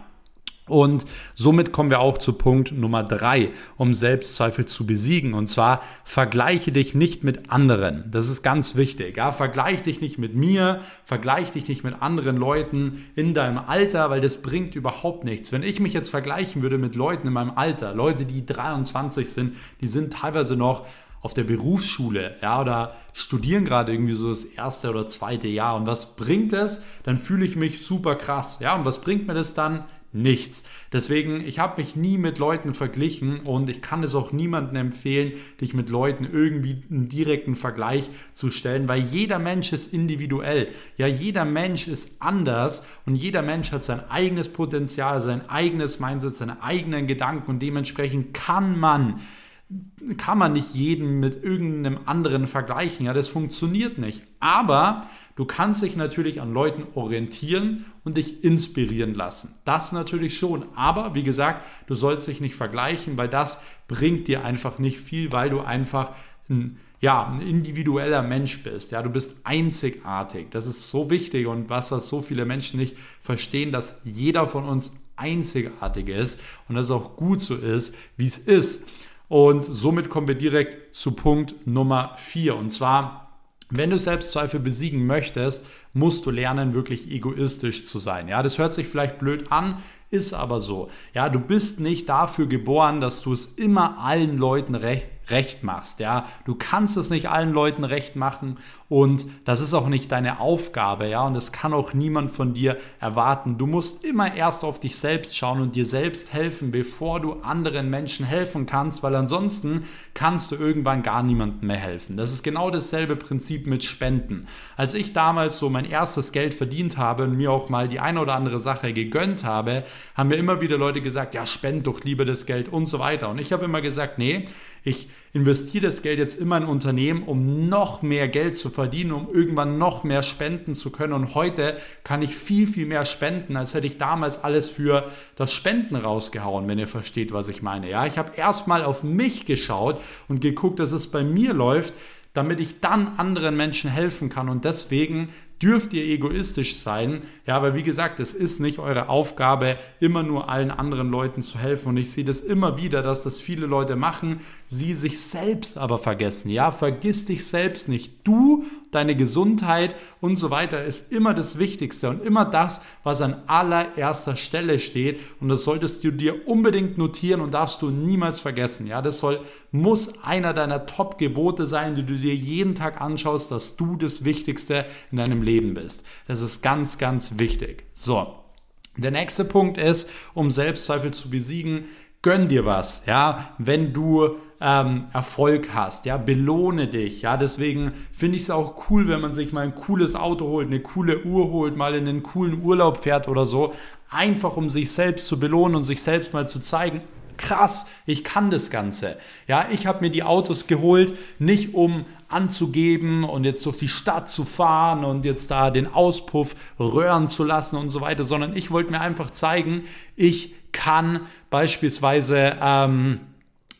Und somit kommen wir auch zu Punkt Nummer drei, um Selbstzweifel zu besiegen. Und zwar vergleiche dich nicht mit anderen. Das ist ganz wichtig. Ja? Vergleiche dich nicht mit mir, vergleiche dich nicht mit anderen Leuten in deinem Alter, weil das bringt überhaupt nichts. Wenn ich mich jetzt vergleichen würde mit Leuten in meinem Alter, Leute, die 23 sind, die sind teilweise noch auf der Berufsschule, ja, oder studieren gerade irgendwie so das erste oder zweite Jahr. Und was bringt es? Dann fühle ich mich super krass, ja. Und was bringt mir das dann? Nichts. Deswegen, ich habe mich nie mit Leuten verglichen und ich kann es auch niemandem empfehlen, dich mit Leuten irgendwie einen direkten Vergleich zu stellen, weil jeder Mensch ist individuell. Ja, jeder Mensch ist anders und jeder Mensch hat sein eigenes Potenzial, sein eigenes Mindset, seine eigenen Gedanken und dementsprechend kann man kann man nicht jeden mit irgendeinem anderen vergleichen. Ja, das funktioniert nicht. Aber du kannst dich natürlich an Leuten orientieren und dich inspirieren lassen. Das natürlich schon. Aber wie gesagt, du sollst dich nicht vergleichen, weil das bringt dir einfach nicht viel, weil du einfach ein ja, ein individueller Mensch bist. Ja, du bist einzigartig. Das ist so wichtig und was, was so viele Menschen nicht verstehen, dass jeder von uns einzigartig ist und dass es auch gut so ist, wie es ist. Und somit kommen wir direkt zu Punkt Nummer 4. Und zwar, wenn du Selbstzweifel besiegen möchtest, musst du lernen, wirklich egoistisch zu sein. Ja, das hört sich vielleicht blöd an, ist aber so. Ja, du bist nicht dafür geboren, dass du es immer allen Leuten recht recht machst. Ja, du kannst es nicht allen Leuten recht machen und das ist auch nicht deine Aufgabe. Ja, und das kann auch niemand von dir erwarten. Du musst immer erst auf dich selbst schauen und dir selbst helfen, bevor du anderen Menschen helfen kannst, weil ansonsten kannst du irgendwann gar niemandem mehr helfen. Das ist genau dasselbe Prinzip mit Spenden. Als ich damals so mein erstes Geld verdient habe und mir auch mal die eine oder andere Sache gegönnt habe, haben mir immer wieder Leute gesagt, ja, spend doch lieber das Geld und so weiter. Und ich habe immer gesagt, nee, ich investiere das Geld jetzt immer in Unternehmen, um noch mehr Geld zu verdienen, um irgendwann noch mehr spenden zu können. Und heute kann ich viel, viel mehr spenden, als hätte ich damals alles für das Spenden rausgehauen, wenn ihr versteht, was ich meine. Ja, ich habe erstmal auf mich geschaut und geguckt, dass es bei mir läuft damit ich dann anderen Menschen helfen kann. Und deswegen dürft ihr egoistisch sein. Ja, weil wie gesagt, es ist nicht eure Aufgabe, immer nur allen anderen Leuten zu helfen. Und ich sehe das immer wieder, dass das viele Leute machen, sie sich selbst aber vergessen. Ja, vergiss dich selbst nicht. Du, deine Gesundheit und so weiter ist immer das Wichtigste und immer das, was an allererster Stelle steht. Und das solltest du dir unbedingt notieren und darfst du niemals vergessen. Ja, das soll, muss einer deiner Top-Gebote sein, die du dir jeden Tag anschaust, dass du das Wichtigste in deinem Leben bist. Das ist ganz, ganz wichtig. So. Der nächste Punkt ist, um Selbstzweifel zu besiegen, gönn dir was, ja, wenn du ähm, Erfolg hast, ja, belohne dich, ja, deswegen finde ich es auch cool, wenn man sich mal ein cooles Auto holt, eine coole Uhr holt, mal in einen coolen Urlaub fährt oder so, einfach um sich selbst zu belohnen und sich selbst mal zu zeigen, krass, ich kann das Ganze. Ja, ich habe mir die Autos geholt, nicht um anzugeben und jetzt durch die Stadt zu fahren und jetzt da den Auspuff röhren zu lassen und so weiter, sondern ich wollte mir einfach zeigen, ich kann beispielsweise, ähm,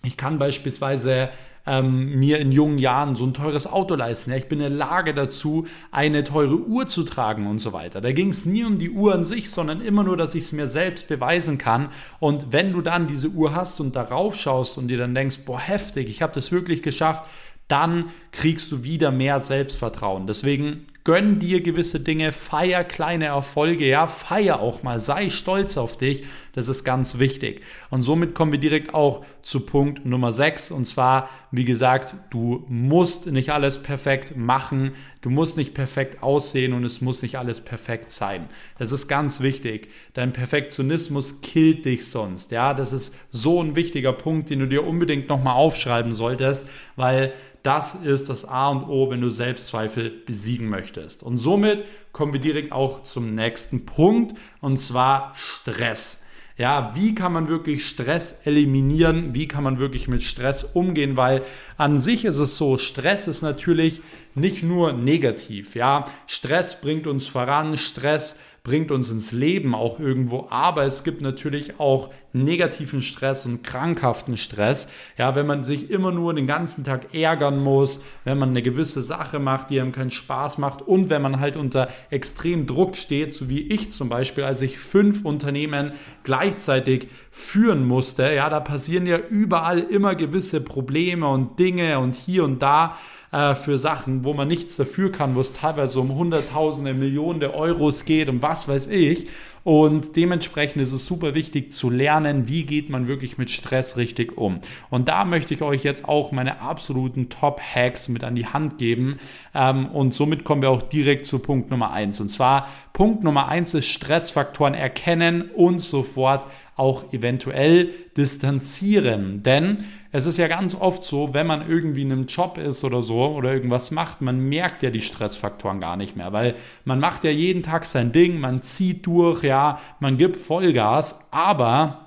ich kann beispielsweise ähm, mir in jungen Jahren so ein teures Auto leisten. Ja, ich bin in der Lage dazu, eine teure Uhr zu tragen und so weiter. Da ging es nie um die Uhr an sich, sondern immer nur, dass ich es mir selbst beweisen kann. Und wenn du dann diese Uhr hast und darauf schaust und dir dann denkst, boah, heftig, ich habe das wirklich geschafft, dann kriegst du wieder mehr Selbstvertrauen. Deswegen gönn dir gewisse Dinge, feier kleine Erfolge, ja, feier auch mal, sei stolz auf dich, das ist ganz wichtig. Und somit kommen wir direkt auch zu Punkt Nummer 6 und zwar, wie gesagt, du musst nicht alles perfekt machen, du musst nicht perfekt aussehen und es muss nicht alles perfekt sein. Das ist ganz wichtig. Dein Perfektionismus killt dich sonst, ja, das ist so ein wichtiger Punkt, den du dir unbedingt nochmal aufschreiben solltest, weil das ist das A und O, wenn du Selbstzweifel besiegen möchtest. Und somit kommen wir direkt auch zum nächsten Punkt und zwar Stress. Ja, wie kann man wirklich Stress eliminieren? Wie kann man wirklich mit Stress umgehen? Weil an sich ist es so, Stress ist natürlich nicht nur negativ. Ja, Stress bringt uns voran, Stress bringt uns ins Leben auch irgendwo, aber es gibt natürlich auch negativen Stress und krankhaften Stress. Ja, wenn man sich immer nur den ganzen Tag ärgern muss, wenn man eine gewisse Sache macht, die einem keinen Spaß macht und wenn man halt unter extrem Druck steht, so wie ich zum Beispiel, als ich fünf Unternehmen gleichzeitig führen musste, ja, da passieren ja überall immer gewisse Probleme und Dinge und hier und da äh, für Sachen, wo man nichts dafür kann, wo es teilweise um Hunderttausende, Millionen Euros geht und was weiß ich. Und dementsprechend ist es super wichtig zu lernen, wie geht man wirklich mit Stress richtig um. Und da möchte ich euch jetzt auch meine absoluten Top-Hacks mit an die Hand geben. Ähm, und somit kommen wir auch direkt zu Punkt Nummer eins. Und zwar Punkt Nummer eins ist Stressfaktoren erkennen und sofort auch eventuell distanzieren. Denn es ist ja ganz oft so, wenn man irgendwie in einem Job ist oder so oder irgendwas macht, man merkt ja die Stressfaktoren gar nicht mehr, weil man macht ja jeden Tag sein Ding, man zieht durch, ja, man gibt Vollgas, aber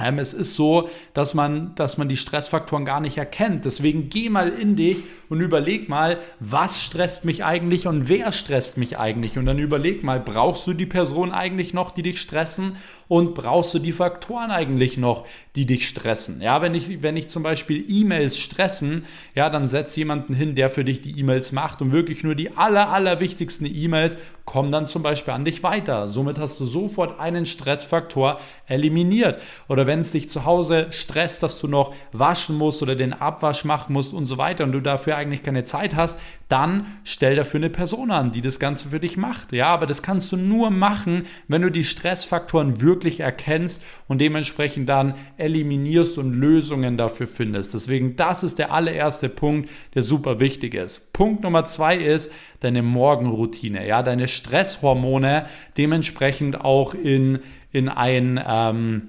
ähm, es ist so, dass man, dass man die Stressfaktoren gar nicht erkennt. Deswegen geh mal in dich und überleg mal, was stresst mich eigentlich und wer stresst mich eigentlich. Und dann überleg mal, brauchst du die Person eigentlich noch, die dich stressen? Und brauchst du die Faktoren eigentlich noch, die dich stressen? Ja, wenn ich, wenn ich zum Beispiel E-Mails stressen, ja, dann setz jemanden hin, der für dich die E-Mails macht und wirklich nur die aller, aller wichtigsten E-Mails kommen dann zum Beispiel an dich weiter. Somit hast du sofort einen Stressfaktor eliminiert. Oder wenn es dich zu Hause stresst, dass du noch waschen musst oder den Abwasch machen musst und so weiter und du dafür eigentlich keine Zeit hast, dann stell dafür eine Person an, die das Ganze für dich macht. Ja, aber das kannst du nur machen, wenn du die Stressfaktoren wirklich erkennst und dementsprechend dann eliminierst und Lösungen dafür findest. Deswegen, das ist der allererste Punkt, der super wichtig ist. Punkt Nummer zwei ist deine Morgenroutine, ja, deine Stresshormone dementsprechend auch in, in ein, ähm,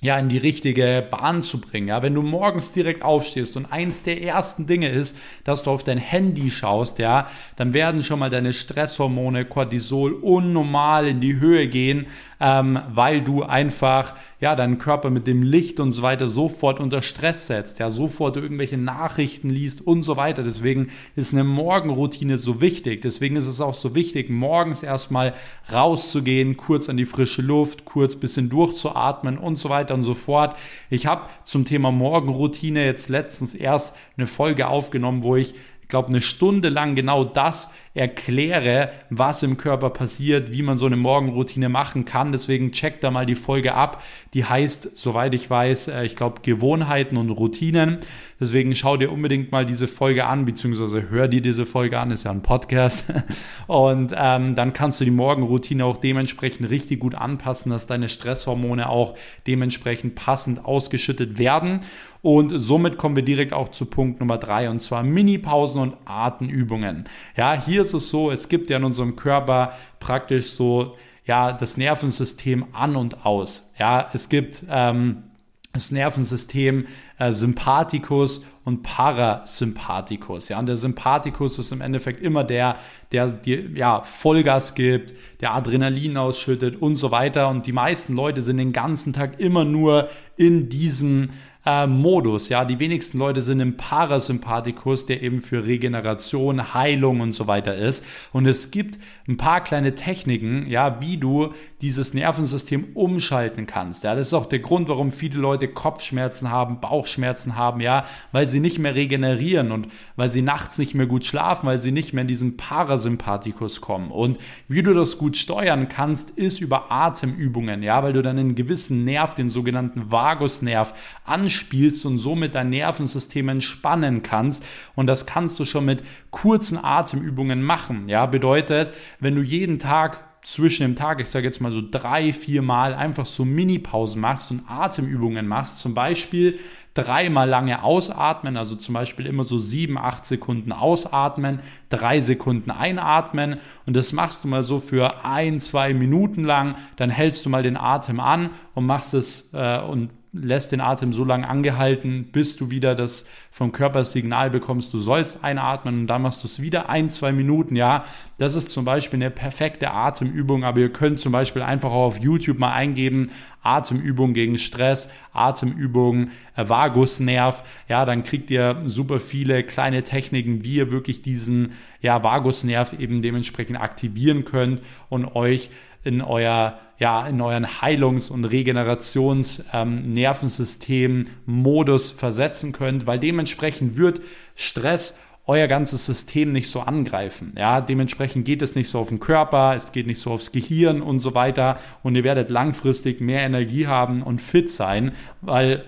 ja, in die richtige Bahn zu bringen. Ja, wenn du morgens direkt aufstehst und eins der ersten Dinge ist, dass du auf dein Handy schaust, ja, dann werden schon mal deine Stresshormone, Cortisol unnormal in die Höhe gehen, ähm, weil du einfach ja, deinen Körper mit dem Licht und so weiter sofort unter Stress setzt, ja, sofort irgendwelche Nachrichten liest und so weiter. Deswegen ist eine Morgenroutine so wichtig. Deswegen ist es auch so wichtig, morgens erstmal rauszugehen, kurz an die frische Luft, kurz bisschen durchzuatmen und so weiter und so fort. Ich habe zum Thema Morgenroutine jetzt letztens erst eine Folge aufgenommen, wo ich glaube, eine Stunde lang genau das erkläre, was im Körper passiert, wie man so eine Morgenroutine machen kann. Deswegen check da mal die Folge ab. Die heißt, soweit ich weiß, äh, ich glaube, Gewohnheiten und Routinen. Deswegen schau dir unbedingt mal diese Folge an, beziehungsweise hör dir diese Folge an, ist ja ein Podcast. <laughs> Und ähm, dann kannst du die Morgenroutine auch dementsprechend richtig gut anpassen, dass deine Stresshormone auch dementsprechend passend ausgeschüttet werden. Und somit kommen wir direkt auch zu Punkt Nummer drei und zwar Mini-Pausen und Atemübungen. Ja, hier ist es so, es gibt ja in unserem Körper praktisch so, ja, das Nervensystem an und aus. Ja, es gibt ähm, das Nervensystem äh, Sympathikus und Parasympathikus. Ja, und der Sympathikus ist im Endeffekt immer der, der dir ja, Vollgas gibt, der Adrenalin ausschüttet und so weiter. Und die meisten Leute sind den ganzen Tag immer nur in diesem äh, Modus. Ja, die wenigsten Leute sind im Parasympathikus, der eben für Regeneration, Heilung und so weiter ist. Und es gibt ein paar kleine Techniken, ja, wie du dieses Nervensystem umschalten kannst. Ja, das ist auch der Grund, warum viele Leute Kopfschmerzen haben, Bauchschmerzen haben, ja, weil sie nicht mehr regenerieren und weil sie nachts nicht mehr gut schlafen, weil sie nicht mehr in diesen Parasympathikus kommen. Und wie du das gut steuern kannst, ist über Atemübungen, ja, weil du dann einen gewissen Nerv, den sogenannten Vagusnerv, anspielst und somit dein Nervensystem entspannen kannst. Und das kannst du schon mit kurzen Atemübungen machen. Ja, bedeutet, wenn du jeden Tag zwischen dem Tag, ich sage jetzt mal so drei, vier Mal einfach so Mini-Pausen machst und Atemübungen machst, zum Beispiel dreimal lange ausatmen, also zum Beispiel immer so sieben, acht Sekunden ausatmen, drei Sekunden einatmen und das machst du mal so für ein, zwei Minuten lang, dann hältst du mal den Atem an und machst es äh, und lässt den Atem so lange angehalten, bis du wieder das vom Körper Signal bekommst, du sollst einatmen und dann machst du es wieder ein, zwei Minuten, ja. Das ist zum Beispiel eine perfekte Atemübung, aber ihr könnt zum Beispiel einfach auch auf YouTube mal eingeben, Atemübung gegen Stress, Atemübung, äh, Vagusnerv, ja, dann kriegt ihr super viele kleine Techniken, wie ihr wirklich diesen, ja, Vagusnerv eben dementsprechend aktivieren könnt und euch in euer ja, in euren Heilungs- und Regenerations-Nervensystem-Modus ähm, versetzen könnt, weil dementsprechend wird Stress euer ganzes System nicht so angreifen. Ja, dementsprechend geht es nicht so auf den Körper, es geht nicht so aufs Gehirn und so weiter und ihr werdet langfristig mehr Energie haben und fit sein, weil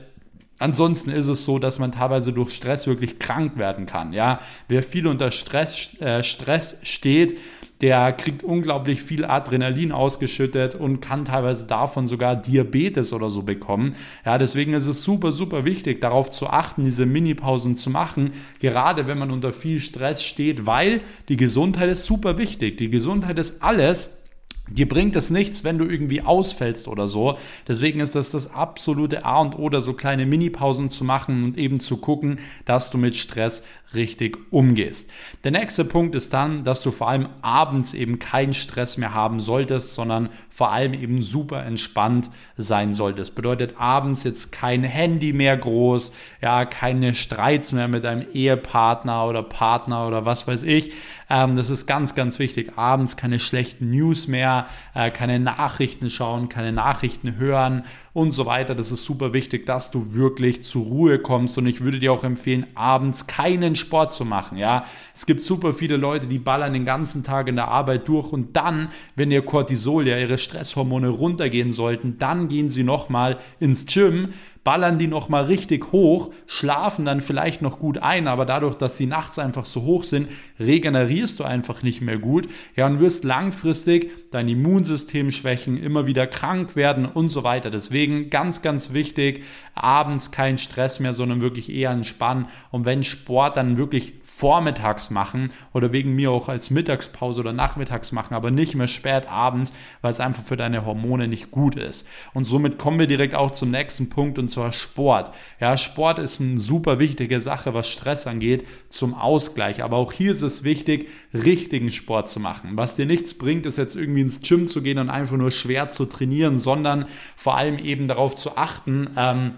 Ansonsten ist es so, dass man teilweise durch Stress wirklich krank werden kann. Ja, wer viel unter Stress, äh, Stress steht, der kriegt unglaublich viel Adrenalin ausgeschüttet und kann teilweise davon sogar Diabetes oder so bekommen. Ja, deswegen ist es super, super wichtig, darauf zu achten, diese Minipausen zu machen, gerade wenn man unter viel Stress steht, weil die Gesundheit ist super wichtig. Die Gesundheit ist alles Dir bringt es nichts, wenn du irgendwie ausfällst oder so. Deswegen ist das das absolute A und O, da so kleine Minipausen zu machen und eben zu gucken, dass du mit Stress richtig umgehst. Der nächste Punkt ist dann, dass du vor allem abends eben keinen Stress mehr haben solltest, sondern vor allem eben super entspannt sein solltest. Bedeutet abends jetzt kein Handy mehr groß, ja, keine Streits mehr mit deinem Ehepartner oder Partner oder was weiß ich. Ähm, das ist ganz, ganz wichtig. Abends keine schlechten News mehr, äh, keine Nachrichten schauen, keine Nachrichten hören und so weiter. Das ist super wichtig, dass du wirklich zur Ruhe kommst und ich würde dir auch empfehlen, abends keinen Sport zu machen. Ja, es gibt super viele Leute, die ballern den ganzen Tag in der Arbeit durch und dann, wenn ihr Cortisol, ja ihre Stresshormone runtergehen sollten, dann gehen sie nochmal ins Gym ballern die nochmal richtig hoch, schlafen dann vielleicht noch gut ein, aber dadurch, dass sie nachts einfach so hoch sind, regenerierst du einfach nicht mehr gut. Ja, und wirst langfristig dein Immunsystem schwächen, immer wieder krank werden und so weiter. Deswegen ganz, ganz wichtig, abends kein Stress mehr, sondern wirklich eher entspannen. Und wenn Sport, dann wirklich vormittags machen oder wegen mir auch als Mittagspause oder nachmittags machen, aber nicht mehr spät abends, weil es einfach für deine Hormone nicht gut ist. Und somit kommen wir direkt auch zum nächsten Punkt und zwar Sport. Ja, Sport ist eine super wichtige Sache, was Stress angeht, zum Ausgleich. Aber auch hier ist es wichtig, richtigen Sport zu machen. Was dir nichts bringt, ist jetzt irgendwie ins Gym zu gehen und einfach nur schwer zu trainieren, sondern vor allem eben darauf zu achten, ähm,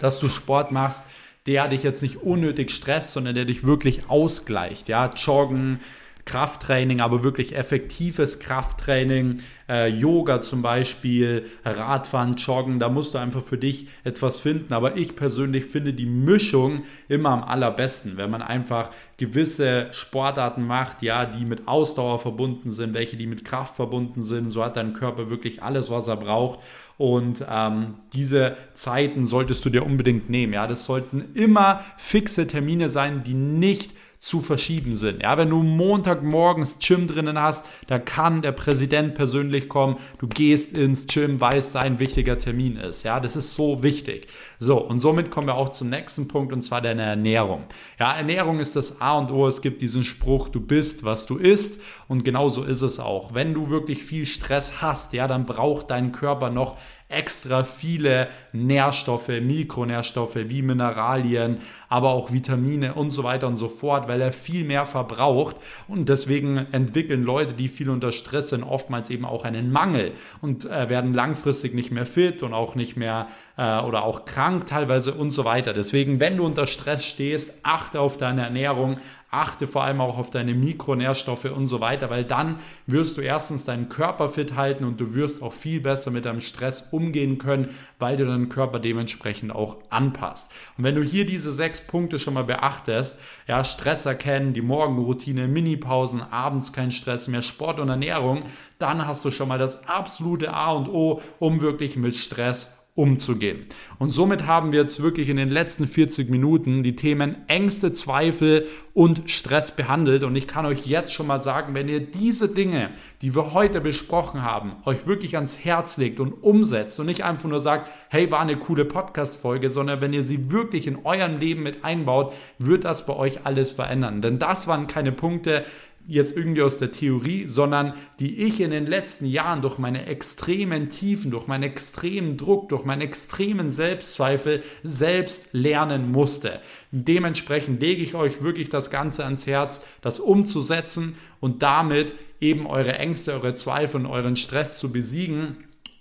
dass du Sport machst, der dich jetzt nicht unnötig stresst, sondern der dich wirklich ausgleicht. Ja, Joggen, Krafttraining, aber wirklich effektives Krafttraining, äh, Yoga zum Beispiel, Radfahren, Joggen, da musst du einfach für dich etwas finden. Aber ich persönlich finde die Mischung immer am allerbesten, wenn man einfach gewisse Sportarten macht, ja, die mit Ausdauer verbunden sind, welche die mit Kraft verbunden sind. So hat dein Körper wirklich alles, was er braucht. Und ähm, diese Zeiten solltest du dir unbedingt nehmen. Ja, das sollten immer fixe Termine sein, die nicht zu verschieben sind. Ja, wenn du Montagmorgens Gym drinnen hast, da kann der Präsident persönlich kommen. Du gehst ins Gym, weil es dein wichtiger Termin ist. Ja, das ist so wichtig. So, und somit kommen wir auch zum nächsten Punkt und zwar deine Ernährung. Ja, Ernährung ist das A und O. Es gibt diesen Spruch, du bist, was du isst. Und genauso ist es auch. Wenn du wirklich viel Stress hast, ja, dann braucht dein Körper noch extra viele Nährstoffe, Mikronährstoffe wie Mineralien, aber auch Vitamine und so weiter und so fort, weil er viel mehr verbraucht. Und deswegen entwickeln Leute, die viel unter Stress sind, oftmals eben auch einen Mangel und äh, werden langfristig nicht mehr fit und auch nicht mehr äh, oder auch krank teilweise und so weiter. Deswegen, wenn du unter Stress stehst, achte auf deine Ernährung, achte vor allem auch auf deine Mikronährstoffe und so weiter, weil dann wirst du erstens deinen Körper fit halten und du wirst auch viel besser mit deinem Stress umgehen können, weil du deinen Körper dementsprechend auch anpasst. Und wenn du hier diese sechs Punkte schon mal beachtest, ja, Stress erkennen, die Morgenroutine, Minipausen, abends kein Stress mehr, Sport und Ernährung, dann hast du schon mal das absolute A und O, um wirklich mit Stress umzugehen. Und somit haben wir jetzt wirklich in den letzten 40 Minuten die Themen Ängste, Zweifel und Stress behandelt. Und ich kann euch jetzt schon mal sagen, wenn ihr diese Dinge, die wir heute besprochen haben, euch wirklich ans Herz legt und umsetzt und nicht einfach nur sagt, hey, war eine coole Podcast-Folge, sondern wenn ihr sie wirklich in eurem Leben mit einbaut, wird das bei euch alles verändern. Denn das waren keine Punkte, jetzt irgendwie aus der Theorie, sondern die ich in den letzten Jahren durch meine extremen Tiefen, durch meinen extremen Druck, durch meinen extremen Selbstzweifel selbst lernen musste. Dementsprechend lege ich euch wirklich das Ganze ans Herz, das umzusetzen und damit eben eure Ängste, eure Zweifel und euren Stress zu besiegen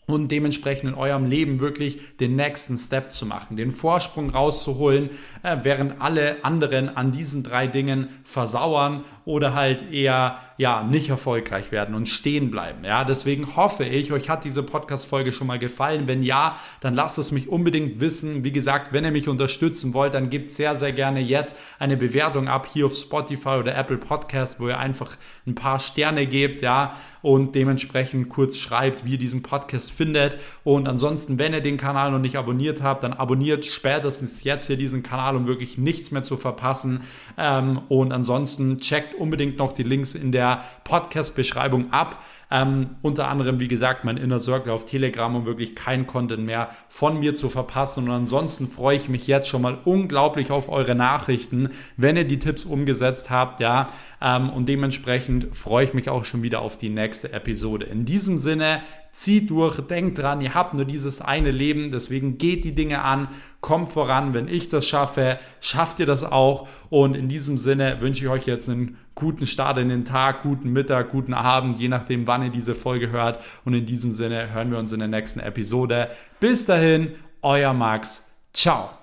und dementsprechend in eurem Leben wirklich den nächsten Step zu machen, den Vorsprung rauszuholen, äh, während alle anderen an diesen drei Dingen versauern oder halt eher ja nicht erfolgreich werden und stehen bleiben. Ja, deswegen hoffe ich, euch hat diese Podcast-Folge schon mal gefallen. Wenn ja, dann lasst es mich unbedingt wissen. Wie gesagt, wenn ihr mich unterstützen wollt, dann gebt sehr, sehr gerne jetzt eine Bewertung ab hier auf Spotify oder Apple Podcast, wo ihr einfach ein paar Sterne gebt, ja, und dementsprechend kurz schreibt, wie ihr diesen Podcast findet. Und ansonsten, wenn ihr den Kanal noch nicht abonniert habt, dann abonniert spätestens jetzt hier diesen Kanal, um wirklich nichts mehr zu verpassen. Ähm, und ansonsten checkt unbedingt noch die Links in der Podcast-Beschreibung ab. Ähm, unter anderem, wie gesagt, mein Inner Circle auf Telegram, um wirklich kein Content mehr von mir zu verpassen. Und ansonsten freue ich mich jetzt schon mal unglaublich auf eure Nachrichten, wenn ihr die Tipps umgesetzt habt, ja. Ähm, und dementsprechend freue ich mich auch schon wieder auf die nächste Episode. In diesem Sinne, zieht durch, denkt dran, ihr habt nur dieses eine Leben, deswegen geht die Dinge an, kommt voran. Wenn ich das schaffe, schafft ihr das auch. Und in diesem Sinne wünsche ich euch jetzt einen guten Start in den Tag, guten Mittag, guten Abend, je nachdem, wann ihr diese Folge hört. Und in diesem Sinne hören wir uns in der nächsten Episode. Bis dahin, euer Max. Ciao.